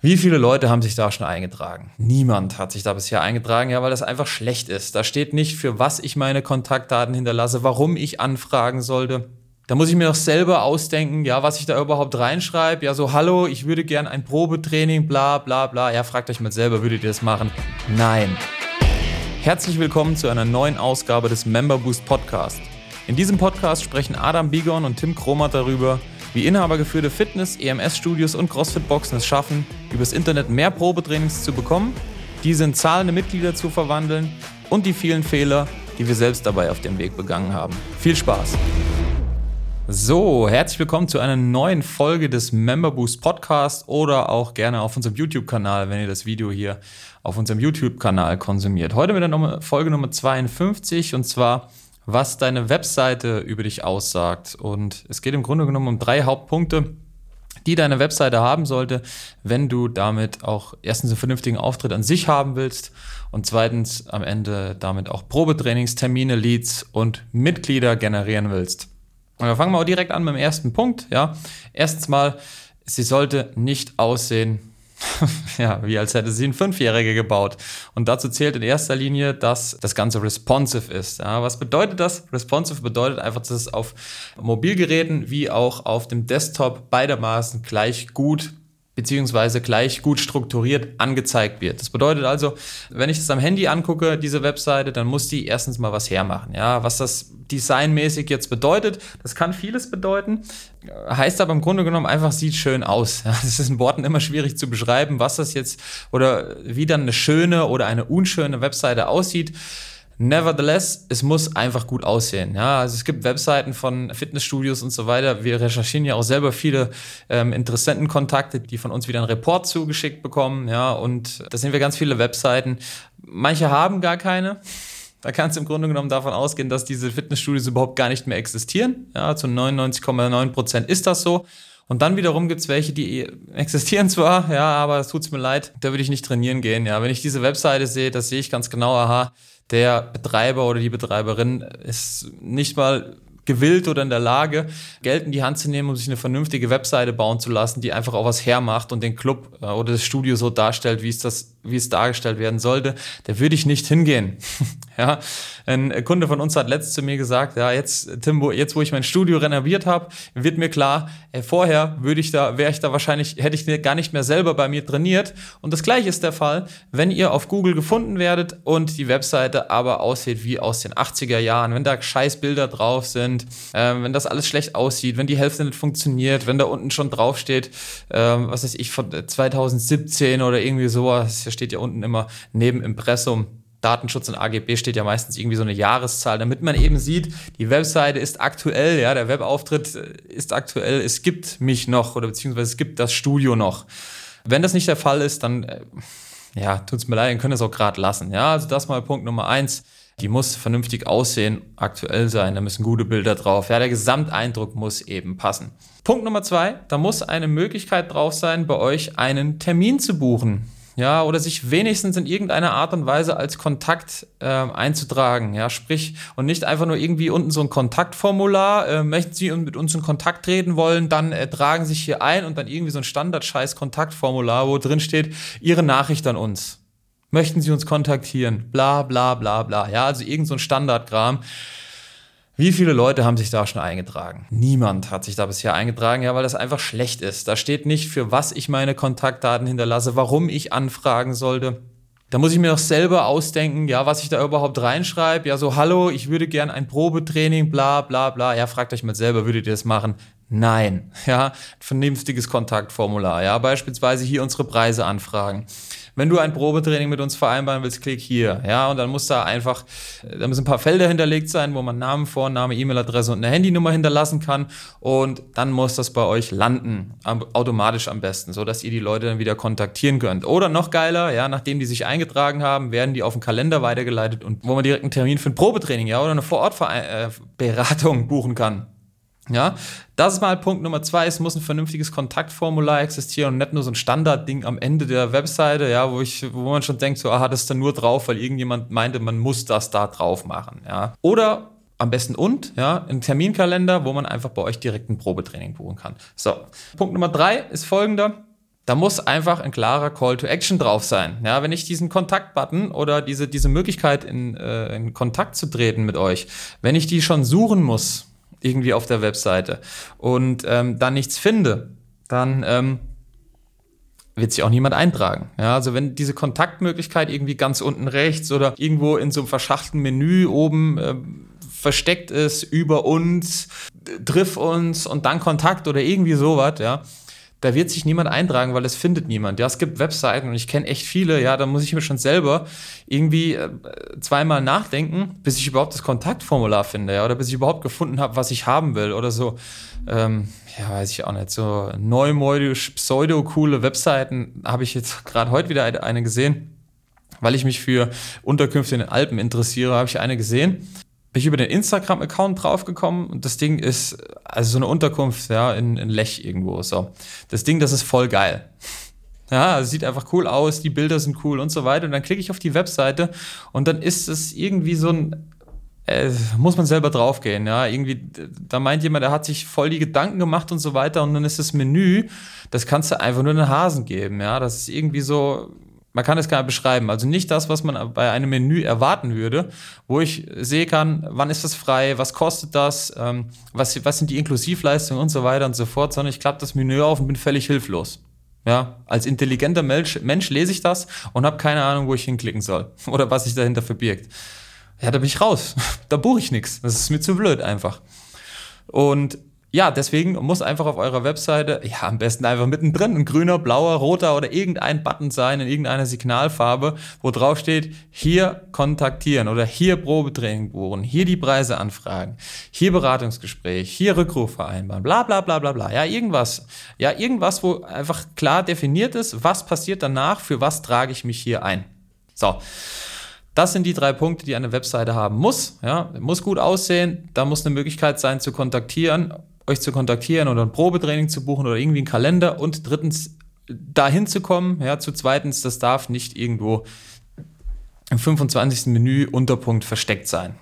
Wie viele Leute haben sich da schon eingetragen? Niemand hat sich da bisher eingetragen, ja, weil das einfach schlecht ist. Da steht nicht, für was ich meine Kontaktdaten hinterlasse, warum ich anfragen sollte. Da muss ich mir doch selber ausdenken, ja, was ich da überhaupt reinschreibe. Ja, so, hallo, ich würde gern ein Probetraining, bla, bla, bla. Ja, fragt euch mal selber, würdet ihr das machen? Nein. Herzlich willkommen zu einer neuen Ausgabe des Member Boost Podcast. In diesem Podcast sprechen Adam Bigon und Tim Kromat darüber, wie inhabergeführte Fitness-, EMS-Studios und CrossFit-Boxen es schaffen, übers Internet mehr Probetrainings zu bekommen, diese in zahlende Mitglieder zu verwandeln und die vielen Fehler, die wir selbst dabei auf dem Weg begangen haben. Viel Spaß! So, herzlich willkommen zu einer neuen Folge des Member Boost Podcast oder auch gerne auf unserem YouTube-Kanal, wenn ihr das Video hier auf unserem YouTube-Kanal konsumiert. Heute mit der Folge Nummer 52 und zwar was deine Webseite über dich aussagt. Und es geht im Grunde genommen um drei Hauptpunkte, die deine Webseite haben sollte, wenn du damit auch erstens einen vernünftigen Auftritt an sich haben willst und zweitens am Ende damit auch Probetrainingstermine, Leads und Mitglieder generieren willst. Und wir fangen mal direkt an mit dem ersten Punkt. Ja, erstens mal, sie sollte nicht aussehen ja, wie als hätte sie ein Fünfjähriger gebaut. Und dazu zählt in erster Linie, dass das Ganze responsive ist. Ja, was bedeutet das? Responsive bedeutet einfach, dass es auf Mobilgeräten wie auch auf dem Desktop beidermaßen gleich gut beziehungsweise gleich gut strukturiert angezeigt wird. Das bedeutet also, wenn ich das am Handy angucke, diese Webseite, dann muss die erstens mal was hermachen. Ja, was das designmäßig jetzt bedeutet, das kann vieles bedeuten, heißt aber im Grunde genommen einfach, sieht schön aus. Ja, das ist in Worten immer schwierig zu beschreiben, was das jetzt oder wie dann eine schöne oder eine unschöne Webseite aussieht. Nevertheless, es muss einfach gut aussehen. Ja, also es gibt Webseiten von Fitnessstudios und so weiter. Wir recherchieren ja auch selber viele ähm, Interessentenkontakte, die von uns wieder einen Report zugeschickt bekommen. Ja, und da sehen wir ganz viele Webseiten. Manche haben gar keine. Da kannst du im Grunde genommen davon ausgehen, dass diese Fitnessstudios überhaupt gar nicht mehr existieren. Ja, zu 99,9 Prozent ist das so. Und dann wiederum gibt's welche, die existieren zwar, ja, aber es tut's mir leid, da würde ich nicht trainieren gehen. Ja, wenn ich diese Webseite sehe, das sehe ich ganz genau, aha, der Betreiber oder die Betreiberin ist nicht mal gewillt oder in der Lage, Geld in die Hand zu nehmen, um sich eine vernünftige Webseite bauen zu lassen, die einfach auch was hermacht und den Club äh, oder das Studio so darstellt, wie es das, wie es dargestellt werden sollte, der würde ich nicht hingehen. ja, ein Kunde von uns hat letztens zu mir gesagt, ja, jetzt, Timbo, jetzt wo ich mein Studio renoviert habe, wird mir klar, ey, vorher würde ich da, wäre ich da wahrscheinlich, hätte ich gar nicht mehr selber bei mir trainiert. Und das gleiche ist der Fall, wenn ihr auf Google gefunden werdet und die Webseite aber aussieht wie aus den 80er Jahren, wenn da scheiß Bilder drauf sind, ähm, wenn das alles schlecht aussieht, wenn die Hälfte nicht funktioniert, wenn da unten schon draufsteht, ähm, was weiß ich, von 2017 oder irgendwie sowas, steht ja unten immer neben Impressum. Datenschutz und AGB steht ja meistens irgendwie so eine Jahreszahl, damit man eben sieht, die Webseite ist aktuell, ja, der Webauftritt ist aktuell, es gibt mich noch oder beziehungsweise es gibt das Studio noch. Wenn das nicht der Fall ist, dann, äh, ja, tut's mir leid, dann können es auch gerade lassen. Ja, also das mal Punkt Nummer eins. Die muss vernünftig aussehen, aktuell sein, da müssen gute Bilder drauf. Ja, der Gesamteindruck muss eben passen. Punkt Nummer zwei, da muss eine Möglichkeit drauf sein, bei euch einen Termin zu buchen. Ja, oder sich wenigstens in irgendeiner Art und Weise als Kontakt äh, einzutragen. Ja, sprich, und nicht einfach nur irgendwie unten so ein Kontaktformular, äh, möchten Sie mit uns in Kontakt treten wollen, dann äh, tragen sich hier ein und dann irgendwie so ein Standard-Scheiß-Kontaktformular, wo drin steht, Ihre Nachricht an uns möchten Sie uns kontaktieren? Bla bla bla bla. Ja, also irgend so ein Standardkram. Wie viele Leute haben sich da schon eingetragen? Niemand hat sich da bisher eingetragen, ja, weil das einfach schlecht ist. Da steht nicht, für was ich meine Kontaktdaten hinterlasse, warum ich anfragen sollte. Da muss ich mir doch selber ausdenken, ja, was ich da überhaupt reinschreibe. Ja, so, hallo, ich würde gern ein Probetraining, bla, bla, bla. Ja, fragt euch mal selber, würdet ihr das machen? Nein. Ja, vernünftiges Kontaktformular. Ja, beispielsweise hier unsere Preise anfragen wenn du ein Probetraining mit uns vereinbaren willst, klick hier. Ja, und dann muss da einfach, da müssen ein paar Felder hinterlegt sein, wo man Namen, Vorname, E-Mail-Adresse und eine Handynummer hinterlassen kann. Und dann muss das bei euch landen. Automatisch am besten, so dass ihr die Leute dann wieder kontaktieren könnt. Oder noch geiler, ja, nachdem die sich eingetragen haben, werden die auf den Kalender weitergeleitet und wo man direkt einen Termin für ein Probetraining, ja, oder eine Vorortberatung buchen kann. Ja, das ist mal Punkt Nummer zwei. Es muss ein vernünftiges Kontaktformular existieren und nicht nur so ein Standardding am Ende der Webseite, ja, wo ich, wo man schon denkt, so, aha, das ist dann nur drauf, weil irgendjemand meinte, man muss das da drauf machen, ja. Oder am besten und, ja, ein Terminkalender, wo man einfach bei euch direkt ein Probetraining buchen kann. So. Punkt Nummer drei ist folgender. da muss einfach ein klarer Call to Action drauf sein. Ja, wenn ich diesen Kontakt-Button oder diese, diese Möglichkeit in, äh, in Kontakt zu treten mit euch, wenn ich die schon suchen muss, irgendwie auf der Webseite und ähm, dann nichts finde, dann ähm, wird sich auch niemand eintragen. Ja, also wenn diese Kontaktmöglichkeit irgendwie ganz unten rechts oder irgendwo in so einem verschachtelten Menü oben äh, versteckt ist, über uns, triff uns und dann Kontakt oder irgendwie sowas, ja, da wird sich niemand eintragen, weil es findet niemand. Ja, es gibt Webseiten und ich kenne echt viele, ja, da muss ich mir schon selber irgendwie äh, zweimal nachdenken, bis ich überhaupt das Kontaktformular finde, ja, oder bis ich überhaupt gefunden habe, was ich haben will oder so. Ähm, ja, weiß ich auch nicht, so neumodisch, pseudo-coole Webseiten habe ich jetzt gerade heute wieder eine gesehen. Weil ich mich für Unterkünfte in den Alpen interessiere, habe ich eine gesehen bin ich über den Instagram-Account draufgekommen und das Ding ist, also so eine Unterkunft, ja, in, in Lech irgendwo, so. Das Ding, das ist voll geil. Ja, sieht einfach cool aus, die Bilder sind cool und so weiter. Und dann klicke ich auf die Webseite und dann ist es irgendwie so ein, äh, muss man selber draufgehen, ja. Irgendwie, da meint jemand, der hat sich voll die Gedanken gemacht und so weiter. Und dann ist das Menü, das kannst du einfach nur einen Hasen geben, ja. Das ist irgendwie so, man kann es gar nicht beschreiben. Also nicht das, was man bei einem Menü erwarten würde, wo ich sehen kann, wann ist das frei, was kostet das, ähm, was, was sind die Inklusivleistungen und so weiter und so fort, sondern ich klappe das Menü auf und bin völlig hilflos. Ja, als intelligenter Mensch, Mensch lese ich das und habe keine Ahnung, wo ich hinklicken soll oder was sich dahinter verbirgt. Ja, da bin ich raus. Da buche ich nichts. Das ist mir zu blöd einfach. Und ja, deswegen muss einfach auf eurer Webseite, ja, am besten einfach mittendrin ein grüner, blauer, roter oder irgendein Button sein in irgendeiner Signalfarbe, wo drauf steht, hier kontaktieren oder hier Probetraining buchen, hier die Preise anfragen, hier Beratungsgespräch, hier Rückruf vereinbaren, bla, bla, bla, bla, bla. Ja, irgendwas. Ja, irgendwas, wo einfach klar definiert ist, was passiert danach, für was trage ich mich hier ein. So. Das sind die drei Punkte, die eine Webseite haben muss. Ja, muss gut aussehen, da muss eine Möglichkeit sein zu kontaktieren euch zu kontaktieren oder ein Probetraining zu buchen oder irgendwie einen Kalender und drittens dahin zu kommen. Ja, zu zweitens, das darf nicht irgendwo im 25. Menü Unterpunkt versteckt sein.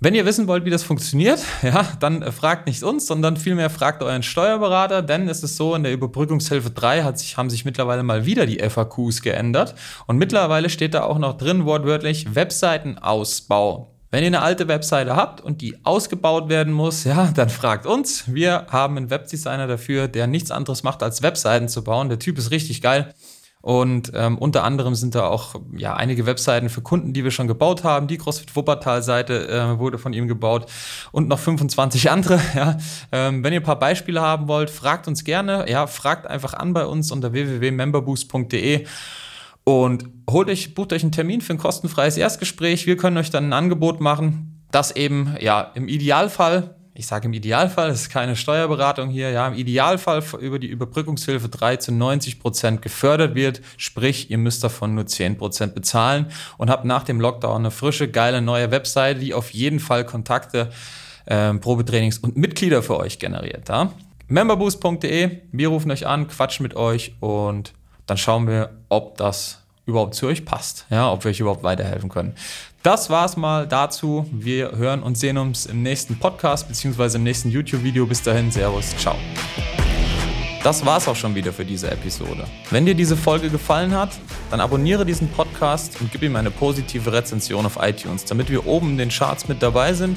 Wenn ihr wissen wollt, wie das funktioniert, ja, dann äh, fragt nicht uns, sondern vielmehr fragt euren Steuerberater, denn es ist so, in der Überbrückungshilfe 3 hat sich, haben sich mittlerweile mal wieder die FAQs geändert und mittlerweile steht da auch noch drin wortwörtlich Webseitenausbau. Wenn ihr eine alte Webseite habt und die ausgebaut werden muss, ja, dann fragt uns. Wir haben einen Webdesigner dafür, der nichts anderes macht, als Webseiten zu bauen. Der Typ ist richtig geil. Und ähm, unter anderem sind da auch ja, einige Webseiten für Kunden, die wir schon gebaut haben. Die CrossFit Wuppertal-Seite äh, wurde von ihm gebaut und noch 25 andere. Ja. Ähm, wenn ihr ein paar Beispiele haben wollt, fragt uns gerne. Ja, fragt einfach an bei uns unter www.memberboost.de. Und holt euch, bucht euch einen Termin für ein kostenfreies Erstgespräch. Wir können euch dann ein Angebot machen, das eben, ja, im Idealfall, ich sage im Idealfall, das ist keine Steuerberatung hier, ja, im Idealfall über die Überbrückungshilfe 3 zu 90 Prozent gefördert wird. Sprich, ihr müsst davon nur 10 Prozent bezahlen und habt nach dem Lockdown eine frische, geile neue Webseite, die auf jeden Fall Kontakte, äh, Probetrainings und Mitglieder für euch generiert. Ja? Memberboost.de, wir rufen euch an, quatschen mit euch und dann schauen wir, ob das überhaupt zu euch passt, ja, ob wir euch überhaupt weiterhelfen können. Das war's mal dazu. Wir hören und sehen uns im nächsten Podcast bzw. im nächsten YouTube-Video. Bis dahin, Servus, ciao. Das war's auch schon wieder für diese Episode. Wenn dir diese Folge gefallen hat, dann abonniere diesen Podcast und gib ihm eine positive Rezension auf iTunes, damit wir oben in den Charts mit dabei sind